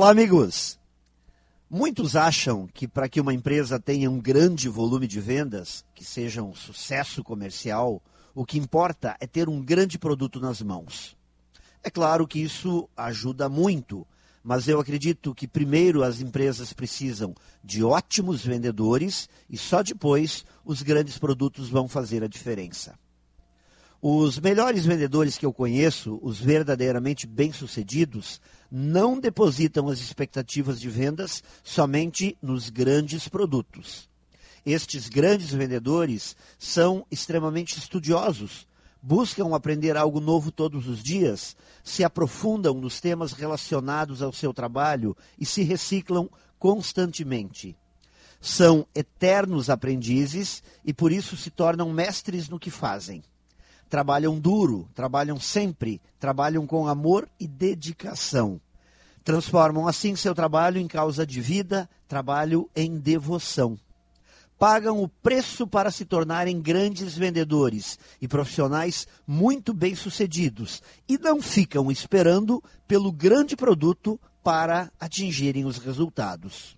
Olá, amigos! Muitos acham que para que uma empresa tenha um grande volume de vendas, que seja um sucesso comercial, o que importa é ter um grande produto nas mãos. É claro que isso ajuda muito, mas eu acredito que primeiro as empresas precisam de ótimos vendedores e só depois os grandes produtos vão fazer a diferença. Os melhores vendedores que eu conheço, os verdadeiramente bem-sucedidos, não depositam as expectativas de vendas somente nos grandes produtos. Estes grandes vendedores são extremamente estudiosos, buscam aprender algo novo todos os dias, se aprofundam nos temas relacionados ao seu trabalho e se reciclam constantemente. São eternos aprendizes e por isso se tornam mestres no que fazem trabalham duro, trabalham sempre, trabalham com amor e dedicação. Transformam assim seu trabalho em causa de vida, trabalho em devoção. Pagam o preço para se tornarem grandes vendedores e profissionais muito bem-sucedidos e não ficam esperando pelo grande produto para atingirem os resultados.